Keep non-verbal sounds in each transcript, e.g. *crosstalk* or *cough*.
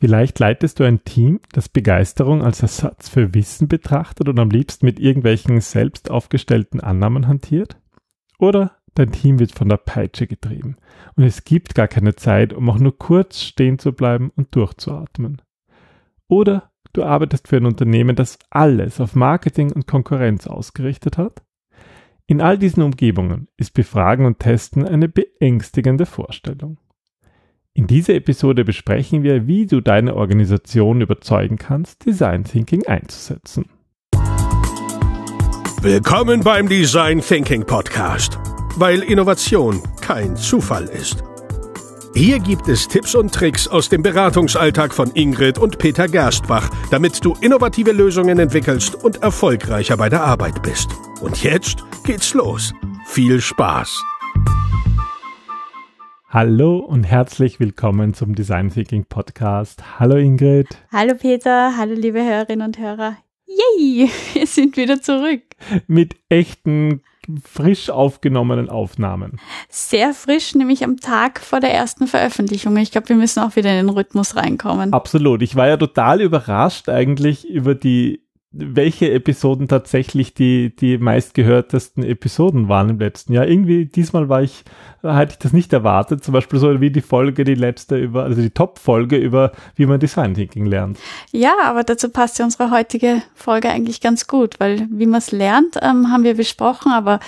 Vielleicht leitest du ein Team, das Begeisterung als Ersatz für Wissen betrachtet und am liebsten mit irgendwelchen selbst aufgestellten Annahmen hantiert? Oder dein Team wird von der Peitsche getrieben und es gibt gar keine Zeit, um auch nur kurz stehen zu bleiben und durchzuatmen. Oder du arbeitest für ein Unternehmen, das alles auf Marketing und Konkurrenz ausgerichtet hat? In all diesen Umgebungen ist Befragen und Testen eine beängstigende Vorstellung. In dieser Episode besprechen wir, wie du deine Organisation überzeugen kannst, Design Thinking einzusetzen. Willkommen beim Design Thinking Podcast, weil Innovation kein Zufall ist. Hier gibt es Tipps und Tricks aus dem Beratungsalltag von Ingrid und Peter Gerstbach, damit du innovative Lösungen entwickelst und erfolgreicher bei der Arbeit bist. Und jetzt geht's los. Viel Spaß! Hallo und herzlich willkommen zum Design Thinking Podcast. Hallo Ingrid. Hallo Peter, hallo liebe Hörerinnen und Hörer. Yay, *laughs* wir sind wieder zurück. Mit echten, frisch aufgenommenen Aufnahmen. Sehr frisch, nämlich am Tag vor der ersten Veröffentlichung. Ich glaube, wir müssen auch wieder in den Rhythmus reinkommen. Absolut. Ich war ja total überrascht eigentlich über die welche Episoden tatsächlich die, die meistgehörtesten Episoden waren im letzten Jahr. Irgendwie, diesmal war ich, hatte ich das nicht erwartet. Zum Beispiel so wie die Folge, die letzte über, also die Top-Folge über, wie man Design Thinking lernt. Ja, aber dazu passt ja unsere heutige Folge eigentlich ganz gut, weil wie man es lernt, ähm, haben wir besprochen, aber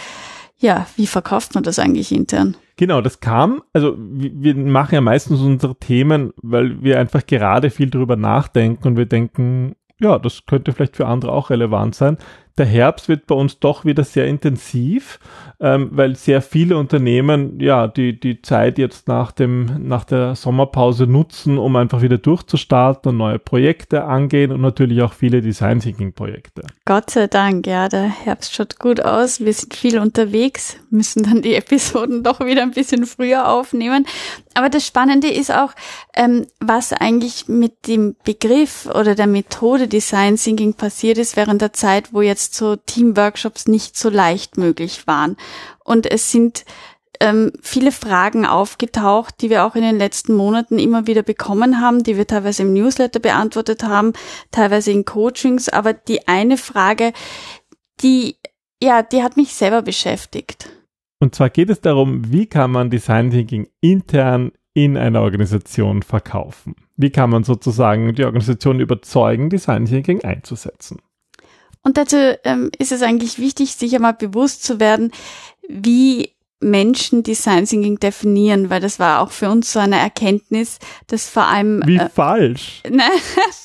ja, wie verkauft man das eigentlich intern? Genau, das kam, also wir machen ja meistens unsere Themen, weil wir einfach gerade viel drüber nachdenken und wir denken, ja, das könnte vielleicht für andere auch relevant sein. Der Herbst wird bei uns doch wieder sehr intensiv, ähm, weil sehr viele Unternehmen ja die, die Zeit jetzt nach, dem, nach der Sommerpause nutzen, um einfach wieder durchzustarten und neue Projekte angehen und natürlich auch viele Design Thinking Projekte. Gott sei Dank, ja, der Herbst schaut gut aus. Wir sind viel unterwegs, müssen dann die *laughs* Episoden doch wieder ein bisschen früher aufnehmen. Aber das Spannende ist auch, ähm, was eigentlich mit dem Begriff oder der Methode Design Thinking passiert ist während der Zeit, wo jetzt so Teamworkshops nicht so leicht möglich waren. Und es sind ähm, viele Fragen aufgetaucht, die wir auch in den letzten Monaten immer wieder bekommen haben, die wir teilweise im Newsletter beantwortet haben, teilweise in Coachings. Aber die eine Frage, die, ja, die hat mich selber beschäftigt. Und zwar geht es darum, wie kann man Design Thinking intern in einer Organisation verkaufen? Wie kann man sozusagen die Organisation überzeugen, Design Thinking einzusetzen? Und dazu ähm, ist es eigentlich wichtig, sich einmal bewusst zu werden, wie Menschen Design Thinking definieren, weil das war auch für uns so eine Erkenntnis, dass vor allem wie äh, falsch. *laughs* Ne,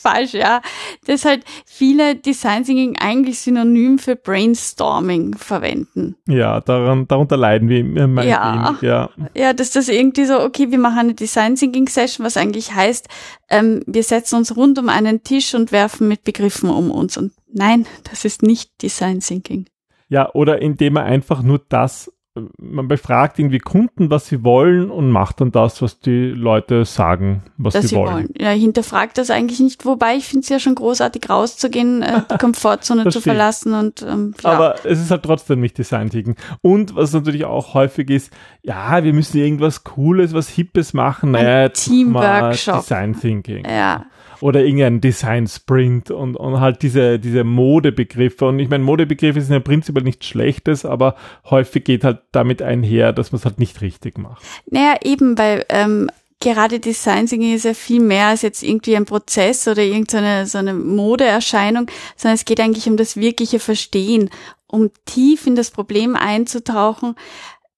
falsch, ja, dass halt viele Design Thinking eigentlich synonym für Brainstorming verwenden. Ja, daran darunter leiden wir immer ja, wenig, ja. Ja, dass das irgendwie so, okay, wir machen eine Design Thinking Session, was eigentlich heißt, ähm, wir setzen uns rund um einen Tisch und werfen mit Begriffen um uns und nein, das ist nicht Design Thinking. Ja, oder indem man einfach nur das man befragt irgendwie Kunden, was sie wollen und macht dann das, was die Leute sagen, was sie, sie wollen. wollen. Ja, hinterfragt das eigentlich nicht, wobei ich finde es ja schon großartig rauszugehen, äh, die *laughs* Komfortzone zu stimmt. verlassen und ähm, ja. Aber es ist halt trotzdem nicht Design Thinking. Und was natürlich auch häufig ist, ja, wir müssen irgendwas Cooles, was Hippes machen. Naja, Teamworkshop. Design Thinking. Ja oder irgendein Design Sprint und, und halt diese, diese Modebegriffe. Und ich meine, Modebegriffe sind ja prinzipiell nichts Schlechtes, aber häufig geht halt damit einher, dass man es halt nicht richtig macht. Naja, eben, weil ähm, gerade Design Thinking ist ja viel mehr als jetzt irgendwie ein Prozess oder irgendeine so eine Modeerscheinung, sondern es geht eigentlich um das wirkliche Verstehen, um tief in das Problem einzutauchen,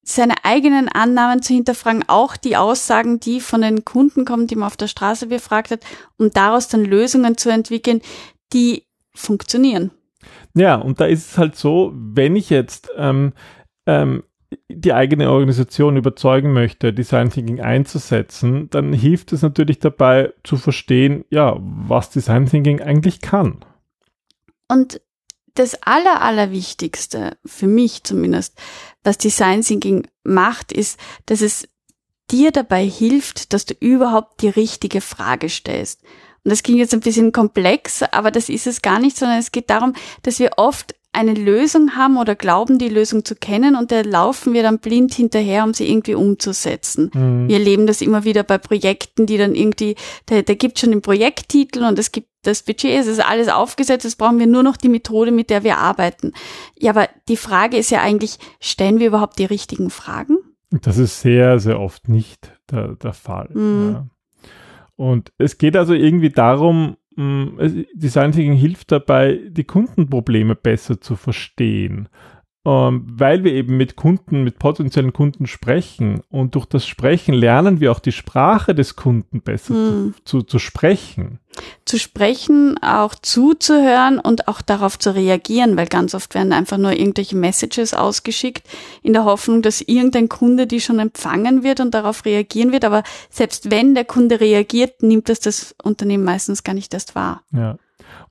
seine eigenen Annahmen zu hinterfragen, auch die Aussagen, die von den Kunden kommen, die man auf der Straße befragt hat, um daraus dann Lösungen zu entwickeln, die funktionieren. Ja, und da ist es halt so, wenn ich jetzt ähm, ähm, die eigene Organisation überzeugen möchte, Design Thinking einzusetzen, dann hilft es natürlich dabei zu verstehen, ja, was Design Thinking eigentlich kann. Und das Aller, Allerwichtigste, für mich zumindest, was Design Thinking macht, ist, dass es dir dabei hilft, dass du überhaupt die richtige Frage stellst. Und das klingt jetzt ein bisschen komplex, aber das ist es gar nicht, sondern es geht darum, dass wir oft eine Lösung haben oder glauben, die Lösung zu kennen und da laufen wir dann blind hinterher, um sie irgendwie umzusetzen. Mhm. Wir erleben das immer wieder bei Projekten, die dann irgendwie, da, da gibt schon den Projekttitel und es gibt das Budget, es ist alles aufgesetzt, jetzt brauchen wir nur noch die Methode, mit der wir arbeiten. Ja, aber die Frage ist ja eigentlich, stellen wir überhaupt die richtigen Fragen? Das ist sehr, sehr oft nicht der, der Fall. Mhm. Ja. Und es geht also irgendwie darum, Mm, Design Thinking hilft dabei, die Kundenprobleme besser zu verstehen, ähm, weil wir eben mit Kunden, mit potenziellen Kunden sprechen und durch das Sprechen lernen wir auch die Sprache des Kunden besser hm. zu, zu, zu sprechen zu sprechen, auch zuzuhören und auch darauf zu reagieren, weil ganz oft werden einfach nur irgendwelche Messages ausgeschickt in der Hoffnung, dass irgendein Kunde die schon empfangen wird und darauf reagieren wird. Aber selbst wenn der Kunde reagiert, nimmt das das Unternehmen meistens gar nicht erst wahr. Ja.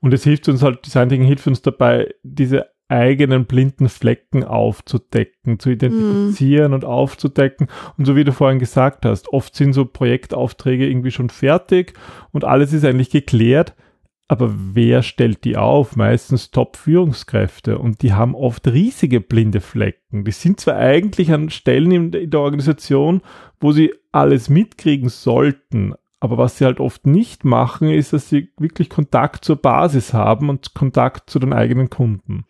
Und es hilft uns halt, Design Thinking hilft uns dabei, diese eigenen blinden Flecken aufzudecken, zu identifizieren mm. und aufzudecken. Und so wie du vorhin gesagt hast, oft sind so Projektaufträge irgendwie schon fertig und alles ist eigentlich geklärt. Aber wer stellt die auf? Meistens Top-Führungskräfte und die haben oft riesige blinde Flecken. Die sind zwar eigentlich an Stellen in der Organisation, wo sie alles mitkriegen sollten, aber was sie halt oft nicht machen, ist, dass sie wirklich Kontakt zur Basis haben und Kontakt zu den eigenen Kunden.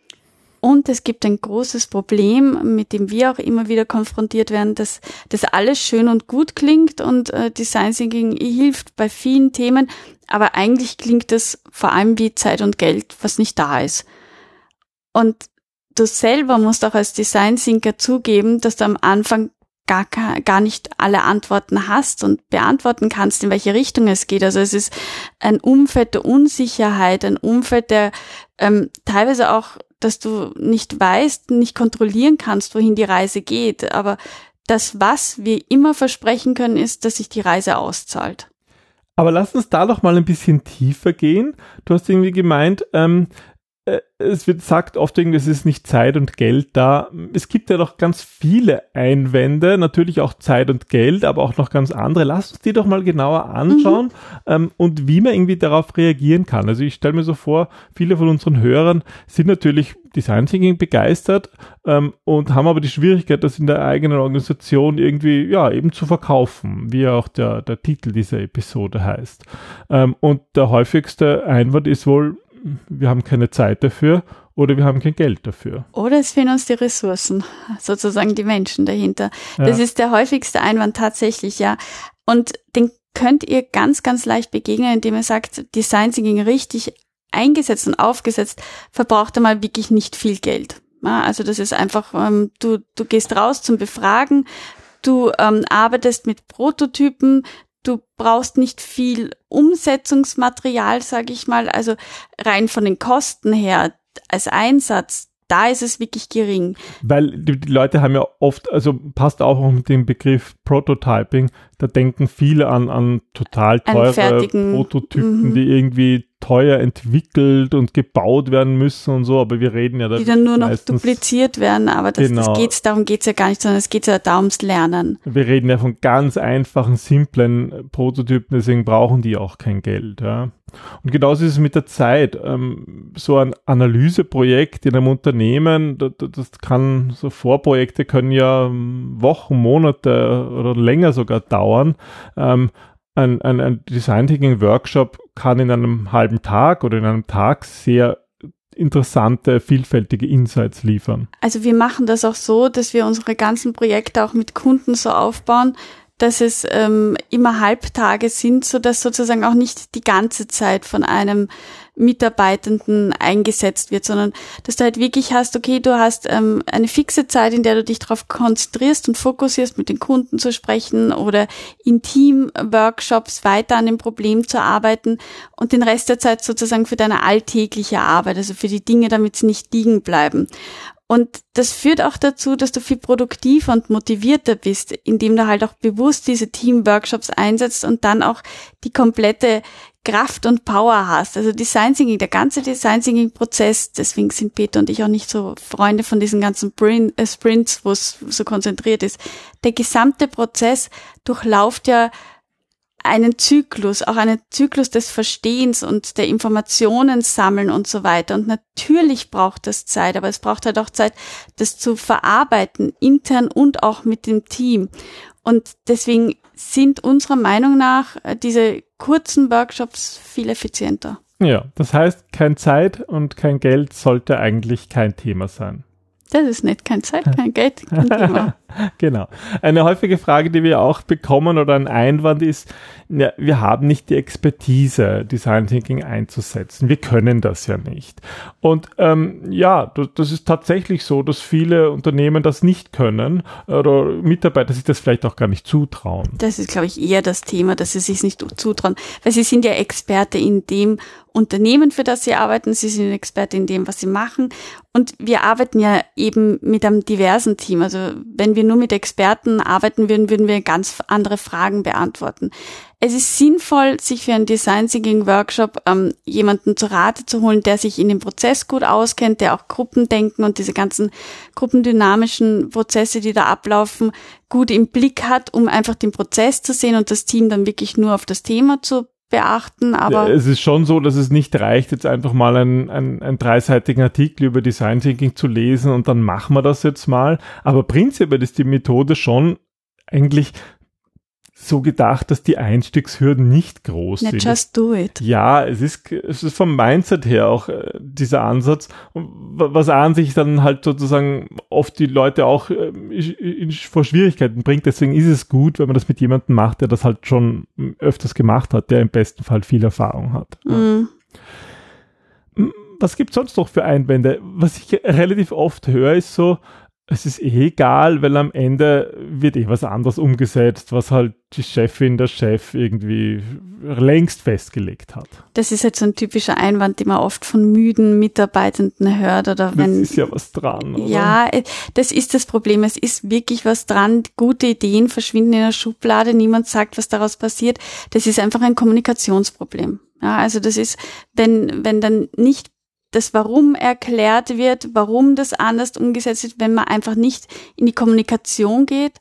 Und es gibt ein großes Problem, mit dem wir auch immer wieder konfrontiert werden, dass das alles schön und gut klingt und äh, Design Thinking hilft bei vielen Themen, aber eigentlich klingt es vor allem wie Zeit und Geld, was nicht da ist. Und du selber musst auch als Design Thinker zugeben, dass du am Anfang gar, gar nicht alle Antworten hast und beantworten kannst, in welche Richtung es geht. Also es ist ein Umfeld der Unsicherheit, ein Umfeld der ähm, teilweise auch dass du nicht weißt, nicht kontrollieren kannst, wohin die Reise geht. Aber das, was wir immer versprechen können, ist, dass sich die Reise auszahlt. Aber lass uns da doch mal ein bisschen tiefer gehen. Du hast irgendwie gemeint, ähm, äh, es wird sagt oft irgendwie, es ist nicht Zeit und Geld da. Es gibt ja noch ganz viele Einwände, natürlich auch Zeit und Geld, aber auch noch ganz andere. Lass uns die doch mal genauer anschauen mhm. ähm, und wie man irgendwie darauf reagieren kann. Also ich stelle mir so vor, viele von unseren Hörern sind natürlich Design Thinking begeistert ähm, und haben aber die Schwierigkeit, das in der eigenen Organisation irgendwie ja eben zu verkaufen, wie auch der, der Titel dieser Episode heißt. Ähm, und der häufigste Einwand ist wohl, wir haben keine Zeit dafür oder wir haben kein Geld dafür. Oder es fehlen uns die Ressourcen, *laughs* sozusagen die Menschen dahinter. Ja. Das ist der häufigste Einwand tatsächlich, ja. Und den könnt ihr ganz, ganz leicht begegnen, indem ihr sagt, Design Thinking richtig eingesetzt und aufgesetzt, verbraucht einmal wirklich nicht viel Geld. Ja, also das ist einfach, ähm, du, du gehst raus zum Befragen, du ähm, arbeitest mit Prototypen, Du brauchst nicht viel Umsetzungsmaterial, sage ich mal. Also rein von den Kosten her als Einsatz, da ist es wirklich gering. Weil die, Leute haben ja oft, also passt auch mit dem Begriff Prototyping, da denken viele an, an total teure Prototypen, mhm. die irgendwie teuer entwickelt und gebaut werden müssen und so, aber wir reden ja da. Die dann nur noch dupliziert werden, aber das, genau. das geht's, darum geht's ja gar nicht, sondern es geht ja da ums Lernen. Wir reden ja von ganz einfachen, simplen Prototypen, deswegen brauchen die auch kein Geld. Ja. Und genauso ist es mit der Zeit. Ähm, so ein Analyseprojekt in einem Unternehmen, das, das kann, so Vorprojekte können ja Wochen, Monate oder länger sogar dauern. Ein, ein, ein Design Thinking Workshop kann in einem halben Tag oder in einem Tag sehr interessante, vielfältige Insights liefern. Also wir machen das auch so, dass wir unsere ganzen Projekte auch mit Kunden so aufbauen, dass es ähm, immer Halbtage sind, so dass sozusagen auch nicht die ganze Zeit von einem Mitarbeitenden eingesetzt wird, sondern dass du halt wirklich hast, okay, du hast ähm, eine fixe Zeit, in der du dich darauf konzentrierst und fokussierst, mit den Kunden zu sprechen oder in Team-Workshops weiter an dem Problem zu arbeiten und den Rest der Zeit sozusagen für deine alltägliche Arbeit, also für die Dinge, damit sie nicht liegen bleiben. Und das führt auch dazu, dass du viel produktiver und motivierter bist, indem du halt auch bewusst diese Team-Workshops einsetzt und dann auch die komplette Kraft und Power hast. Also Design Thinking, der ganze Design Thinking Prozess, deswegen sind Peter und ich auch nicht so Freunde von diesen ganzen äh, Sprints, wo es so konzentriert ist. Der gesamte Prozess durchlauft ja einen Zyklus, auch einen Zyklus des Verstehens und der Informationen sammeln und so weiter. Und natürlich braucht das Zeit, aber es braucht halt auch Zeit, das zu verarbeiten, intern und auch mit dem Team. Und deswegen sind unserer Meinung nach äh, diese kurzen Workshops viel effizienter. Ja, das heißt, kein Zeit und kein Geld sollte eigentlich kein Thema sein. Das ist nicht kein Zeit, kein Geld, kein Thema. *laughs* *laughs* genau. Eine häufige Frage, die wir auch bekommen oder ein Einwand ist, ja, wir haben nicht die Expertise, Design Thinking einzusetzen. Wir können das ja nicht. Und ähm, ja, das, das ist tatsächlich so, dass viele Unternehmen das nicht können oder Mitarbeiter sich das vielleicht auch gar nicht zutrauen. Das ist, glaube ich, eher das Thema, dass sie sich nicht zutrauen, weil sie sind ja Experte in dem Unternehmen, für das sie arbeiten. Sie sind Experte in dem, was sie machen. Und wir arbeiten ja eben mit einem diversen Team. Also wenn wir nur mit Experten arbeiten würden, würden wir ganz andere Fragen beantworten. Es ist sinnvoll, sich für einen Design Thinking Workshop ähm, jemanden zu Rate zu holen, der sich in dem Prozess gut auskennt, der auch Gruppendenken und diese ganzen gruppendynamischen Prozesse, die da ablaufen, gut im Blick hat, um einfach den Prozess zu sehen und das Team dann wirklich nur auf das Thema zu beachten, aber. Es ist schon so, dass es nicht reicht, jetzt einfach mal einen, einen, einen dreiseitigen Artikel über Design Thinking zu lesen und dann machen wir das jetzt mal. Aber prinzipiell ist die Methode schon eigentlich so gedacht, dass die Einstiegshürden nicht groß Not sind. Just do it. Ja, es ist, es ist vom Mindset her auch äh, dieser Ansatz, was an sich dann halt sozusagen oft die Leute auch äh, in, vor Schwierigkeiten bringt. Deswegen ist es gut, wenn man das mit jemandem macht, der das halt schon öfters gemacht hat, der im besten Fall viel Erfahrung hat. Mm. Was gibt es sonst noch für Einwände? Was ich relativ oft höre, ist so, es ist eh egal, weil am Ende wird eh was anderes umgesetzt, was halt die Chefin, der Chef irgendwie längst festgelegt hat. Das ist halt so ein typischer Einwand, den man oft von müden Mitarbeitenden hört oder wenn. Das ist ja was dran, oder? Ja, äh, das ist das Problem. Es ist wirklich was dran. Gute Ideen verschwinden in der Schublade. Niemand sagt, was daraus passiert. Das ist einfach ein Kommunikationsproblem. Ja, also das ist, wenn, wenn dann nicht das Warum erklärt wird, warum das anders umgesetzt wird, wenn man einfach nicht in die Kommunikation geht.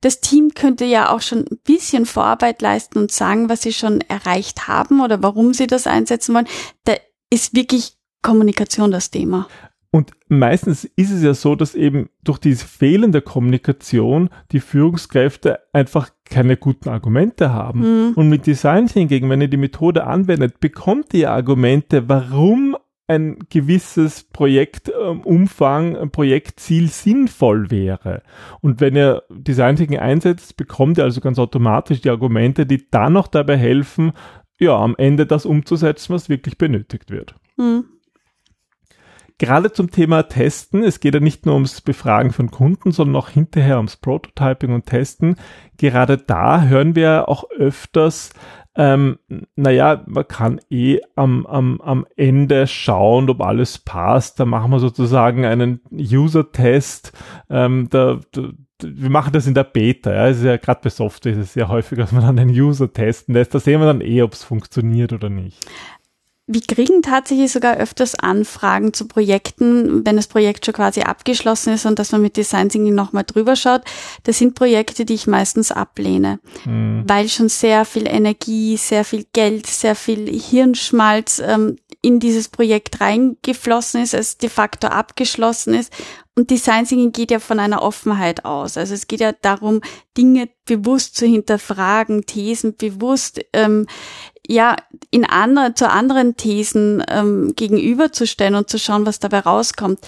Das Team könnte ja auch schon ein bisschen Vorarbeit leisten und sagen, was sie schon erreicht haben oder warum sie das einsetzen wollen. Da ist wirklich Kommunikation das Thema. Und meistens ist es ja so, dass eben durch diese fehlende Kommunikation die Führungskräfte einfach keine guten Argumente haben. Mhm. Und mit Design Thinking, wenn ihr die Methode anwendet, bekommt ihr Argumente, warum ein gewisses Projektumfang, ähm, ein Projektziel sinnvoll wäre. Und wenn ihr Design Thinking einsetzt, bekommt ihr also ganz automatisch die Argumente, die dann noch dabei helfen, ja, am Ende das umzusetzen, was wirklich benötigt wird. Mhm. Gerade zum Thema Testen, es geht ja nicht nur ums Befragen von Kunden, sondern auch hinterher ums Prototyping und Testen. Gerade da hören wir auch öfters, ähm, naja, man kann eh am, am, am Ende schauen, ob alles passt. Da machen wir sozusagen einen User-Test. Ähm, da, da, wir machen das in der Beta. Ja. Es ist ja gerade bei Software ist es sehr häufig, dass man dann den User testen lässt. Da sehen wir dann eh, ob es funktioniert oder nicht. Wir kriegen tatsächlich sogar öfters Anfragen zu Projekten, wenn das Projekt schon quasi abgeschlossen ist und dass man mit Design Thinking nochmal drüber schaut. Das sind Projekte, die ich meistens ablehne, mhm. weil schon sehr viel Energie, sehr viel Geld, sehr viel Hirnschmalz ähm, in dieses Projekt reingeflossen ist, es de facto abgeschlossen ist. Und Design Thinking geht ja von einer Offenheit aus. Also es geht ja darum, Dinge bewusst zu hinterfragen, Thesen bewusst ähm, ja in andere, zu anderen Thesen ähm, gegenüberzustellen und zu schauen, was dabei rauskommt.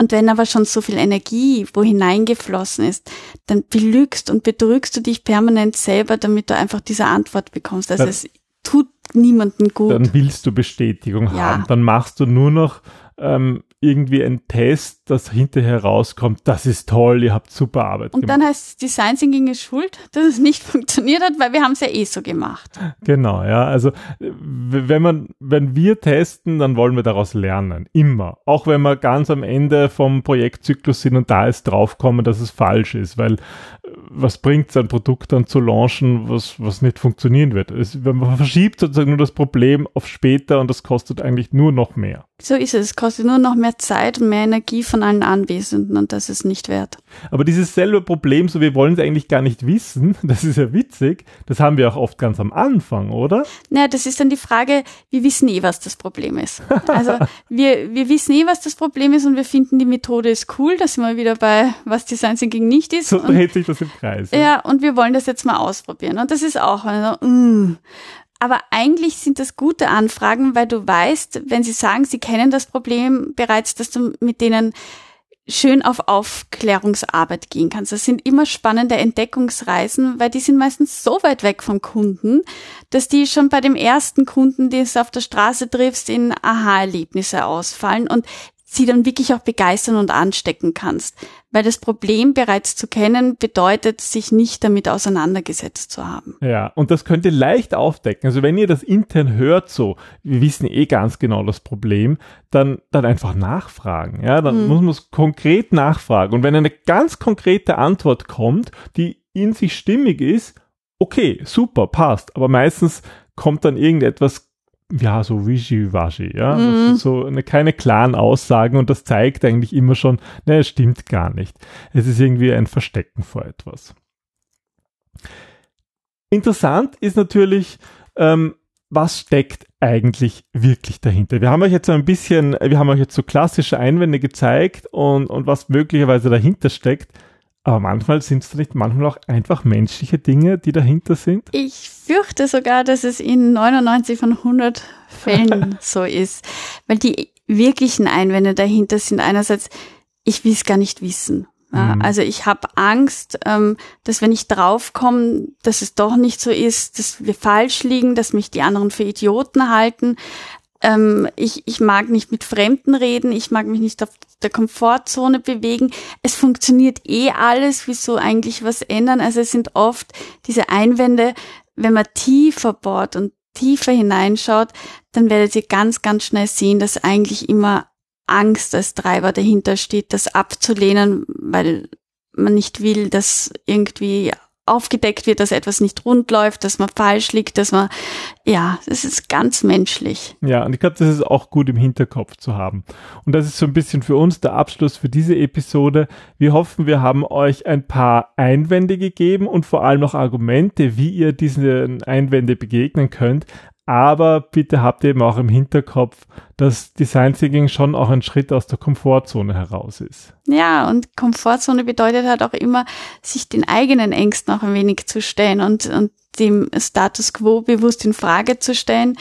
Und wenn aber schon so viel Energie wo hineingeflossen ist, dann belügst und betrügst du dich permanent selber, damit du einfach diese Antwort bekommst. Also es tut niemanden gut. Dann willst du Bestätigung ja. haben. Dann machst du nur noch ähm, irgendwie ein Test, das hinterher rauskommt, das ist toll, ihr habt super Arbeit Und gemacht. dann heißt es, Design Thinking ist schuld, dass es nicht *laughs* funktioniert hat, weil wir haben es ja eh so gemacht. Genau, ja. Also wenn man, wenn wir testen, dann wollen wir daraus lernen. Immer. Auch wenn wir ganz am Ende vom Projektzyklus sind und da ist draufkommen, dass es falsch ist, weil was bringt es, ein Produkt dann zu launchen, was, was nicht funktionieren wird? Es, man verschiebt sozusagen nur das Problem auf später und das kostet eigentlich nur noch mehr. So ist es kostet nur noch mehr Zeit und mehr Energie von allen Anwesenden und das ist nicht wert. Aber dieses selbe Problem, so wir wollen es eigentlich gar nicht wissen, *laughs* das ist ja witzig, das haben wir auch oft ganz am Anfang, oder? Naja, das ist dann die Frage, wir wissen eh, was das Problem ist. Also *laughs* wir, wir wissen eh, was das Problem ist und wir finden, die Methode ist cool, da sind wir wieder bei, was Design Thinking nicht ist. So dreht sich das im Kreis. Ja. und wir wollen das jetzt mal ausprobieren und das ist auch, also. Aber eigentlich sind das gute Anfragen, weil du weißt, wenn sie sagen, sie kennen das Problem bereits, dass du mit denen schön auf Aufklärungsarbeit gehen kannst. Das sind immer spannende Entdeckungsreisen, weil die sind meistens so weit weg vom Kunden, dass die schon bei dem ersten Kunden, den du auf der Straße triffst, in Aha-Erlebnisse ausfallen und sie dann wirklich auch begeistern und anstecken kannst. Weil das Problem bereits zu kennen bedeutet, sich nicht damit auseinandergesetzt zu haben. Ja, und das könnt ihr leicht aufdecken. Also wenn ihr das intern hört, so, wir wissen eh ganz genau das Problem, dann, dann einfach nachfragen. Ja, dann mhm. muss man es konkret nachfragen. Und wenn eine ganz konkrete Antwort kommt, die in sich stimmig ist, okay, super, passt. Aber meistens kommt dann irgendetwas ja, so wischiwaschi, ja. Mhm. So eine, keine klaren Aussagen und das zeigt eigentlich immer schon, ne, es stimmt gar nicht. Es ist irgendwie ein Verstecken vor etwas. Interessant ist natürlich, ähm, was steckt eigentlich wirklich dahinter? Wir haben euch jetzt so ein bisschen, wir haben euch jetzt so klassische Einwände gezeigt und, und was möglicherweise dahinter steckt. Aber manchmal sind es nicht manchmal auch einfach menschliche Dinge, die dahinter sind. Ich fürchte sogar, dass es in 99 von 100 Fällen *laughs* so ist, weil die wirklichen Einwände dahinter sind einerseits, ich will es gar nicht wissen. Ja, mhm. Also ich habe Angst, ähm, dass wenn ich draufkomme, dass es doch nicht so ist, dass wir falsch liegen, dass mich die anderen für Idioten halten. Ähm, ich, ich mag nicht mit Fremden reden, ich mag mich nicht auf der Komfortzone bewegen. Es funktioniert eh alles, wieso eigentlich was ändern? Also es sind oft diese Einwände, wenn man tiefer bohrt und tiefer hineinschaut, dann werdet ihr ganz, ganz schnell sehen, dass eigentlich immer Angst als Treiber dahinter steht, das abzulehnen, weil man nicht will, dass irgendwie aufgedeckt wird, dass etwas nicht rund läuft, dass man falsch liegt, dass man, ja, das ist ganz menschlich. Ja, und ich glaube, das ist auch gut im Hinterkopf zu haben. Und das ist so ein bisschen für uns der Abschluss für diese Episode. Wir hoffen, wir haben euch ein paar Einwände gegeben und vor allem noch Argumente, wie ihr diesen Einwände begegnen könnt. Aber bitte habt eben auch im Hinterkopf, dass Design Thinking schon auch ein Schritt aus der Komfortzone heraus ist. Ja, und Komfortzone bedeutet halt auch immer, sich den eigenen Ängsten auch ein wenig zu stellen und, und dem Status quo bewusst in Frage zu stellen.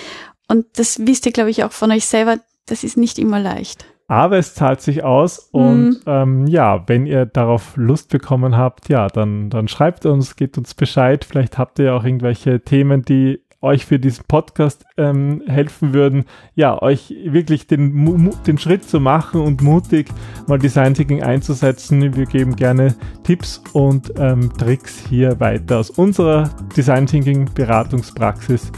Und das wisst ihr, glaube ich, auch von euch selber, das ist nicht immer leicht. Aber es zahlt sich aus und mhm. ähm, ja, wenn ihr darauf Lust bekommen habt, ja, dann, dann schreibt uns, gebt uns Bescheid. Vielleicht habt ihr auch irgendwelche Themen, die euch für diesen Podcast ähm, helfen würden, ja, euch wirklich den, den Schritt zu machen und mutig mal Design Thinking einzusetzen. Wir geben gerne Tipps und ähm, Tricks hier weiter aus unserer Design Thinking Beratungspraxis.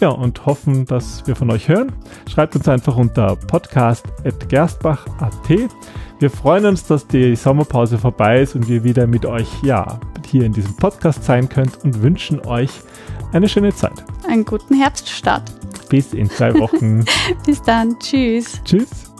Ja, und hoffen, dass wir von euch hören. Schreibt uns einfach unter podcast.gerstbach.at. Wir freuen uns, dass die Sommerpause vorbei ist und wir wieder mit euch, ja, hier in diesem Podcast sein könnt und wünschen euch eine schöne Zeit. Einen guten Herbststart. Bis in zwei Wochen. *laughs* Bis dann. Tschüss. Tschüss.